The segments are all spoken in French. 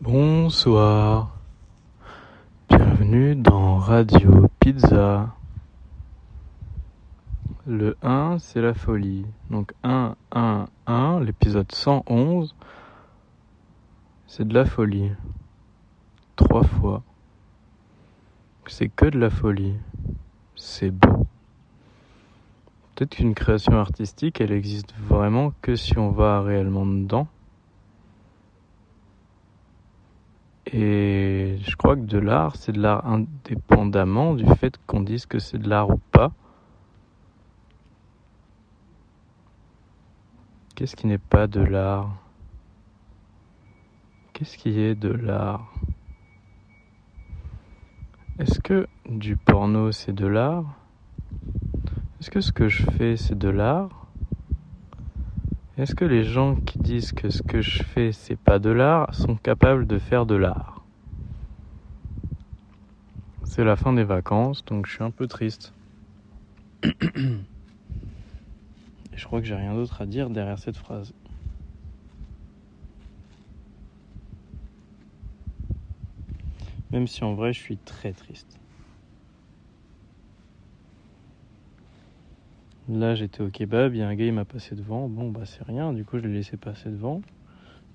Bonsoir. Bienvenue dans Radio Pizza. Le 1, c'est la folie. Donc 1, 1, 1, l'épisode 111, c'est de la folie. Trois fois. C'est que de la folie. C'est beau. Peut-être qu'une création artistique, elle existe vraiment que si on va réellement dedans. Et je crois que de l'art, c'est de l'art indépendamment du fait qu'on dise que c'est de l'art ou pas. Qu'est-ce qui n'est pas de l'art? Qu'est-ce qui est de l'art? Est-ce que du porno c'est de l'art? Est-ce que ce que je fais c'est de l'art? Est-ce que les gens qui disent que ce que je fais c'est pas de l'art sont capables de faire de l'art? C'est la fin des vacances, donc je suis un peu triste. Je crois que j'ai rien d'autre à dire derrière cette phrase. Même si en vrai je suis très triste. Là, j'étais au kebab, il y un gars, il m'a passé devant. Bon, bah, c'est rien, du coup, je l'ai laissé passer devant.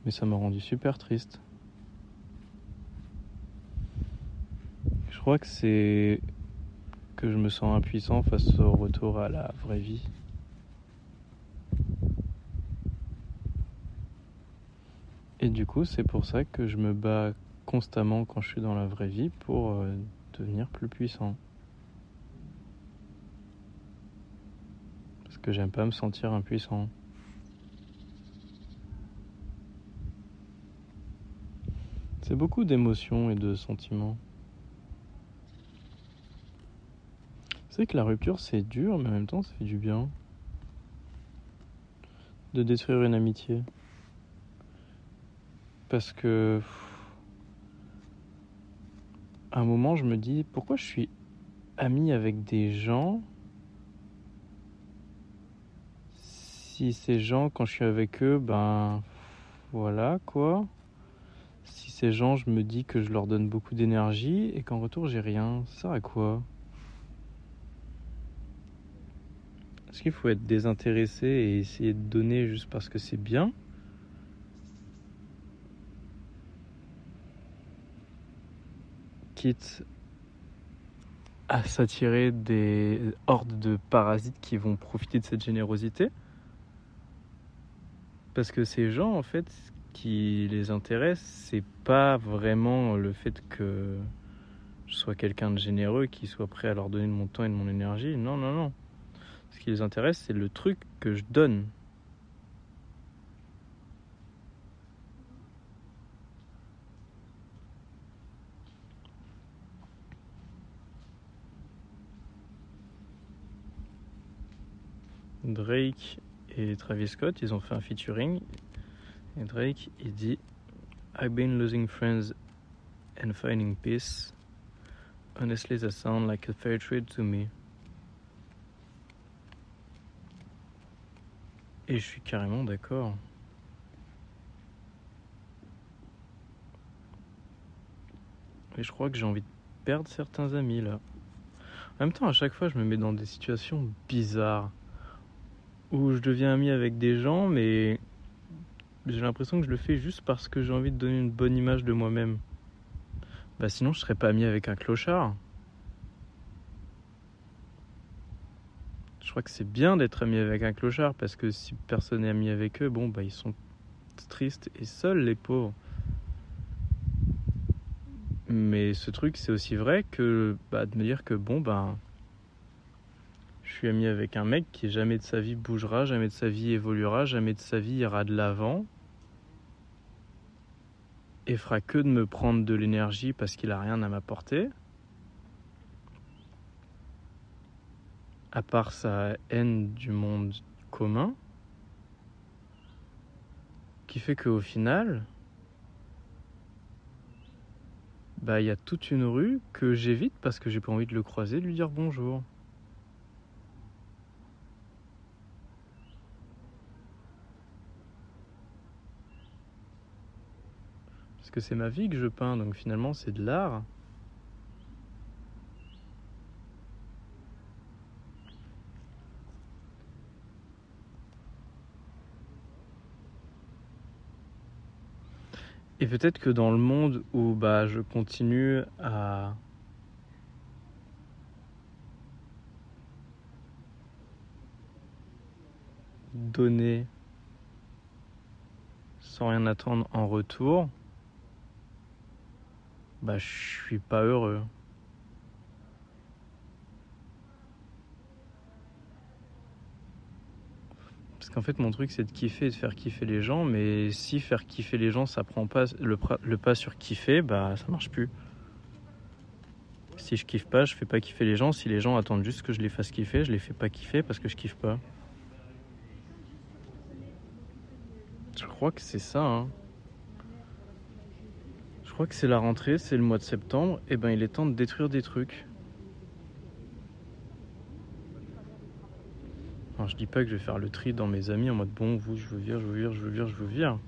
Mais ça m'a rendu super triste. Je crois que c'est que je me sens impuissant face au retour à la vraie vie. Et du coup, c'est pour ça que je me bats constamment quand je suis dans la vraie vie pour euh, devenir plus puissant. Que j'aime pas me sentir impuissant. C'est beaucoup d'émotions et de sentiments. C'est que la rupture c'est dur, mais en même temps ça fait du bien. De détruire une amitié. Parce que. Un moment, je me dis pourquoi je suis ami avec des gens si ces gens, quand je suis avec eux, ben voilà quoi. Si ces gens, je me dis que je leur donne beaucoup d'énergie et qu'en retour j'ai rien, ça à quoi? Est-ce qu'il faut être désintéressé et essayer de donner juste parce que c'est bien? Quitte à s'attirer des hordes de parasites qui vont profiter de cette générosité? Parce que ces gens, en fait, ce qui les intéresse, c'est pas vraiment le fait que je sois quelqu'un de généreux, qui soit prêt à leur donner de mon temps et de mon énergie. Non, non, non. Ce qui les intéresse, c'est le truc que je donne. Drake et Travis Scott, ils ont fait un featuring. Et Drake, il dit I've been losing friends and finding peace. Honestly, that sounds like a fair trade to me. Et je suis carrément d'accord. Et je crois que j'ai envie de perdre certains amis là. En même temps, à chaque fois, je me mets dans des situations bizarres où je deviens ami avec des gens, mais j'ai l'impression que je le fais juste parce que j'ai envie de donner une bonne image de moi-même. Bah sinon, je serais pas ami avec un clochard. Je crois que c'est bien d'être ami avec un clochard parce que si personne n'est ami avec eux, bon bah ils sont tristes et seuls les pauvres. Mais ce truc, c'est aussi vrai que bah, de me dire que bon bah je suis ami avec un mec qui jamais de sa vie bougera, jamais de sa vie évoluera, jamais de sa vie ira de l'avant et fera que de me prendre de l'énergie parce qu'il a rien à m'apporter. À part sa haine du monde commun, qui fait qu'au final, bah il y a toute une rue que j'évite parce que j'ai pas envie de le croiser, de lui dire bonjour. Que c'est ma vie que je peins, donc finalement c'est de l'art. Et peut-être que dans le monde où bah, je continue à donner sans rien attendre en retour, bah je suis pas heureux. Parce qu'en fait mon truc c'est de kiffer et de faire kiffer les gens, mais si faire kiffer les gens ça prend pas le, pas sur kiffer, bah ça marche plus. Si je kiffe pas, je fais pas kiffer les gens. Si les gens attendent juste que je les fasse kiffer, je les fais pas kiffer parce que je kiffe pas. Je crois que c'est ça. Hein. Que c'est la rentrée, c'est le mois de septembre. Et eh ben il est temps de détruire des trucs. Alors je dis pas que je vais faire le tri dans mes amis en mode bon vous je veux vire, je veux vire, je veux vire, je veux vire.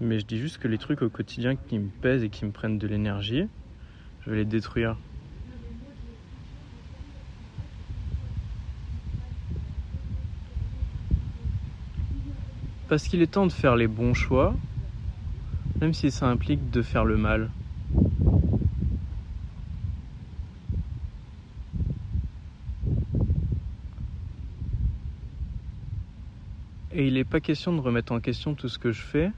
Mais je dis juste que les trucs au quotidien qui me pèsent et qui me prennent de l'énergie, je vais les détruire. Parce qu'il est temps de faire les bons choix, même si ça implique de faire le mal. Et il n'est pas question de remettre en question tout ce que je fais,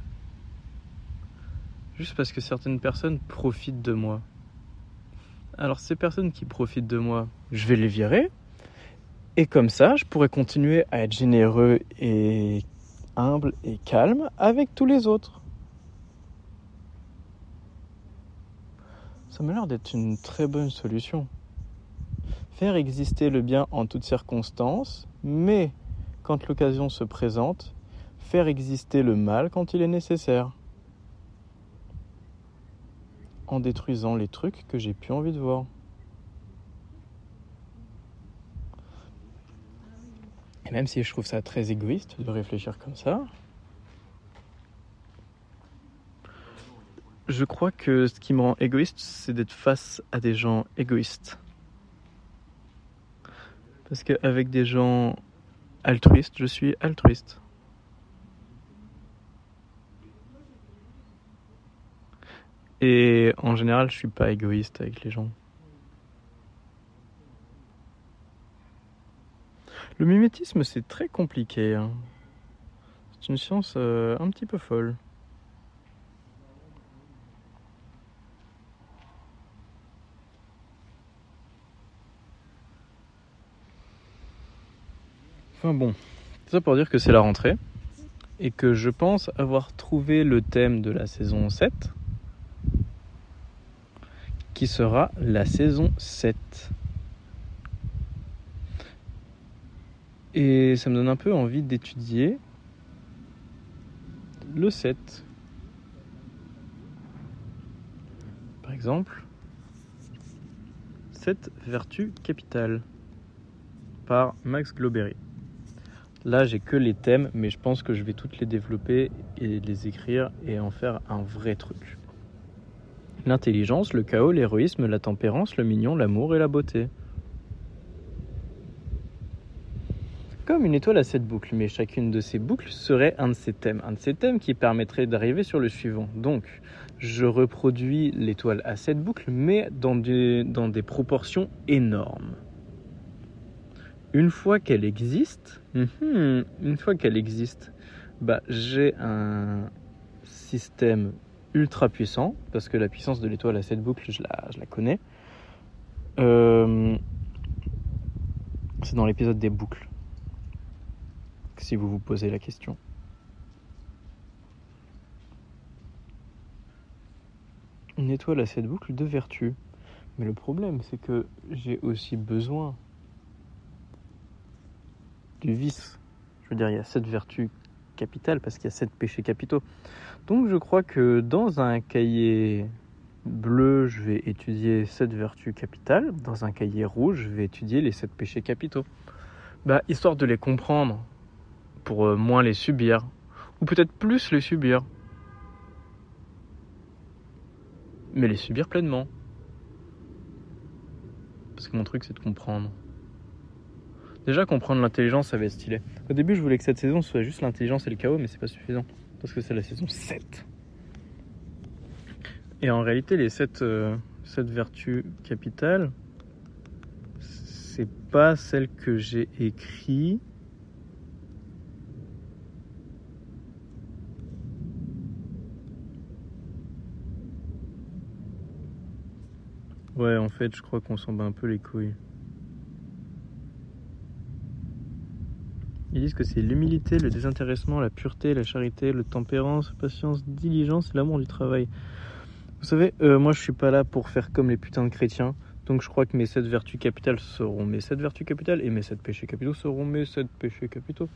juste parce que certaines personnes profitent de moi. Alors ces personnes qui profitent de moi, je vais les virer. Et comme ça, je pourrais continuer à être généreux et humble et calme avec tous les autres. Ça m'a l'air d'être une très bonne solution. Faire exister le bien en toutes circonstances, mais quand l'occasion se présente, faire exister le mal quand il est nécessaire. En détruisant les trucs que j'ai plus envie de voir. même si je trouve ça très égoïste de réfléchir comme ça, je crois que ce qui me rend égoïste, c'est d'être face à des gens égoïstes. Parce qu'avec des gens altruistes, je suis altruiste. Et en général, je suis pas égoïste avec les gens. Le mimétisme, c'est très compliqué. Hein. C'est une science euh, un petit peu folle. Enfin bon, ça pour dire que c'est la rentrée et que je pense avoir trouvé le thème de la saison 7 qui sera la saison 7. Et ça me donne un peu envie d'étudier le 7. Par exemple, 7 vertus capitales par Max Globery. Là, j'ai que les thèmes, mais je pense que je vais toutes les développer et les écrire et en faire un vrai truc. L'intelligence, le chaos, l'héroïsme, la tempérance, le mignon, l'amour et la beauté. comme une étoile à sept boucles, mais chacune de ces boucles serait un de ces thèmes, un de ces thèmes qui permettrait d'arriver sur le suivant. Donc, je reproduis l'étoile à sept boucles, mais dans des, dans des proportions énormes. Une fois qu'elle existe, mhm, une fois qu'elle existe, bah, j'ai un système ultra puissant, parce que la puissance de l'étoile à je la, je la connais. Euh, c'est dans l'épisode des boucles si vous vous posez la question. Une étoile à cette boucle de vertu. Mais le problème, c'est que j'ai aussi besoin du vice. Je veux dire, il y a sept vertus capitales parce qu'il y a sept péchés capitaux. Donc je crois que dans un cahier bleu, je vais étudier sept vertus capitales. Dans un cahier rouge, je vais étudier les sept péchés capitaux. Bah, histoire de les comprendre pour euh, moins les subir, ou peut-être plus les subir. mais les subir pleinement. Parce que mon truc, c'est de comprendre. Déjà, comprendre l'intelligence, ça va être stylé. Au début, je voulais que cette saison soit juste l'intelligence et le chaos, mais c'est pas suffisant. Parce que c'est la saison 7. Et en réalité, les 7, euh, vertus capitales, c'est pas celle que j'ai écrite. Ouais, en fait, je crois qu'on s'en bat un peu les couilles. Que c'est l'humilité, le désintéressement, la pureté, la charité, le tempérance, la patience, diligence et l'amour du travail. Vous savez, euh, moi je suis pas là pour faire comme les putains de chrétiens. Donc je crois que mes sept vertus capitales seront mes sept vertus capitales et mes sept péchés capitaux seront mes sept péchés capitaux.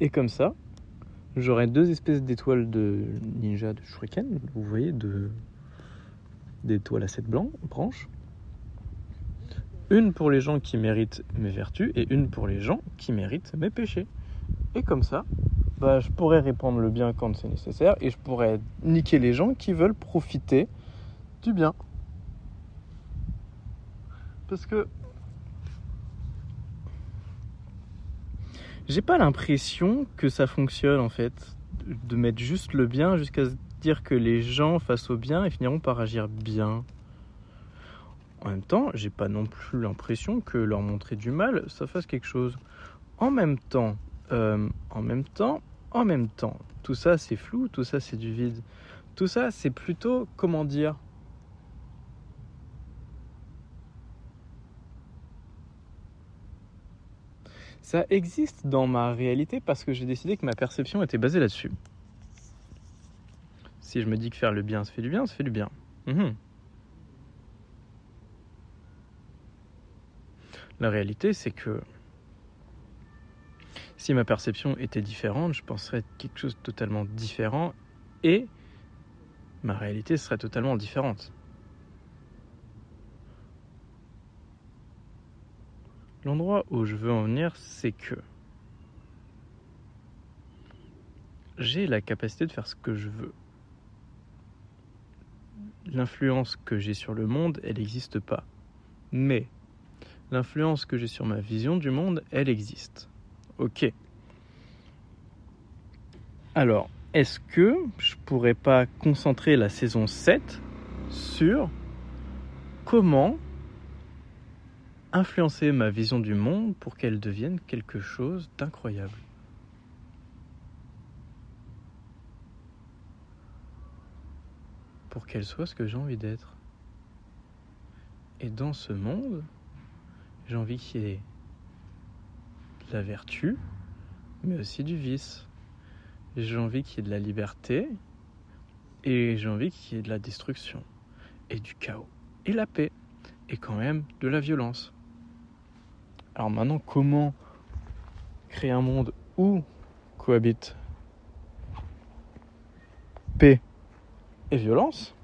Et comme ça, j'aurai deux espèces d'étoiles de ninja de shuriken, vous voyez, de d'étoiles à sept blancs, branches. Une pour les gens qui méritent mes vertus et une pour les gens qui méritent mes péchés. Et comme ça, bah, je pourrais répandre le bien quand c'est nécessaire et je pourrais niquer les gens qui veulent profiter du bien. Parce que j'ai pas l'impression que ça fonctionne en fait, de mettre juste le bien jusqu'à dire que les gens face au bien finiront par agir bien. En même temps, j'ai pas non plus l'impression que leur montrer du mal, ça fasse quelque chose. En même temps, euh, en même temps, en même temps, tout ça c'est flou, tout ça c'est du vide. Tout ça c'est plutôt, comment dire, Ça existe dans ma réalité parce que j'ai décidé que ma perception était basée là-dessus. Si je me dis que faire le bien, ça fait du bien, ça fait du bien. Mhm. La réalité, c'est que si ma perception était différente, je penserais quelque chose de totalement différent et ma réalité serait totalement différente. L'endroit où je veux en venir, c'est que j'ai la capacité de faire ce que je veux l'influence que j'ai sur le monde, elle n'existe pas. Mais l'influence que j'ai sur ma vision du monde, elle existe. Ok. Alors, est-ce que je pourrais pas concentrer la saison 7 sur comment influencer ma vision du monde pour qu'elle devienne quelque chose d'incroyable? Pour qu'elle soit ce que j'ai envie d'être. Et dans ce monde, j'ai envie qu'il y ait de la vertu, mais aussi du vice. J'ai envie qu'il y ait de la liberté, et j'ai envie qu'il y ait de la destruction, et du chaos, et la paix, et quand même de la violence. Alors maintenant, comment créer un monde où cohabite paix et violence,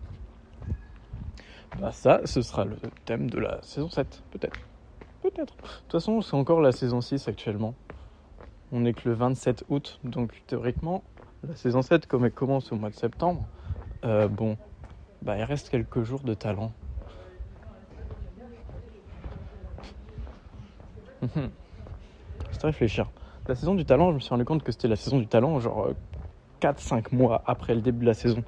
bah ça, ce sera le thème de la saison 7, peut-être. Peut-être. De toute façon, c'est encore la saison 6 actuellement. On est que le 27 août, donc théoriquement, la saison 7, comme elle commence au mois de septembre, euh, bon, bah il reste quelques jours de talent. C'est à réfléchir. La saison du talent, je me suis rendu compte que c'était la saison du talent, genre 4-5 euh, mois après le début de la saison.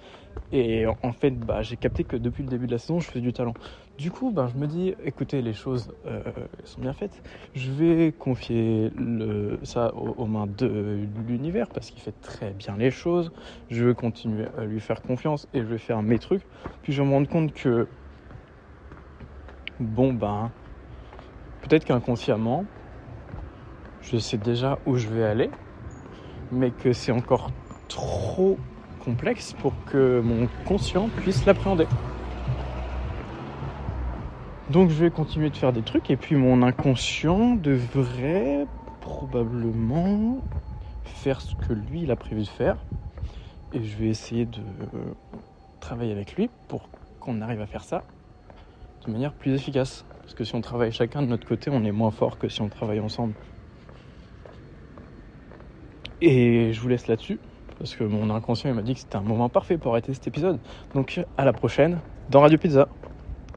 Et en fait, bah, j'ai capté que depuis le début de la saison, je faisais du talent. Du coup, bah, je me dis, écoutez, les choses euh, sont bien faites. Je vais confier le, ça aux, mains de l'univers parce qu'il fait très bien les choses. Je vais continuer à lui faire confiance et je vais faire mes trucs. Puis je vais me rendre compte que, bon, ben, peut-être qu'inconsciemment, je sais déjà où je vais aller, mais que c'est encore trop complexe pour que mon conscient puisse l'appréhender. Donc je vais continuer de faire des trucs et puis mon inconscient devrait probablement faire ce que lui il a prévu de faire et je vais essayer de travailler avec lui pour qu'on arrive à faire ça de manière plus efficace. Parce que si on travaille chacun de notre côté, on est moins fort que si on travaille ensemble. Et je vous laisse là-dessus, parce que mon inconscient m'a dit que c'était un moment parfait pour arrêter cet épisode. Donc à la prochaine dans Radio Pizza.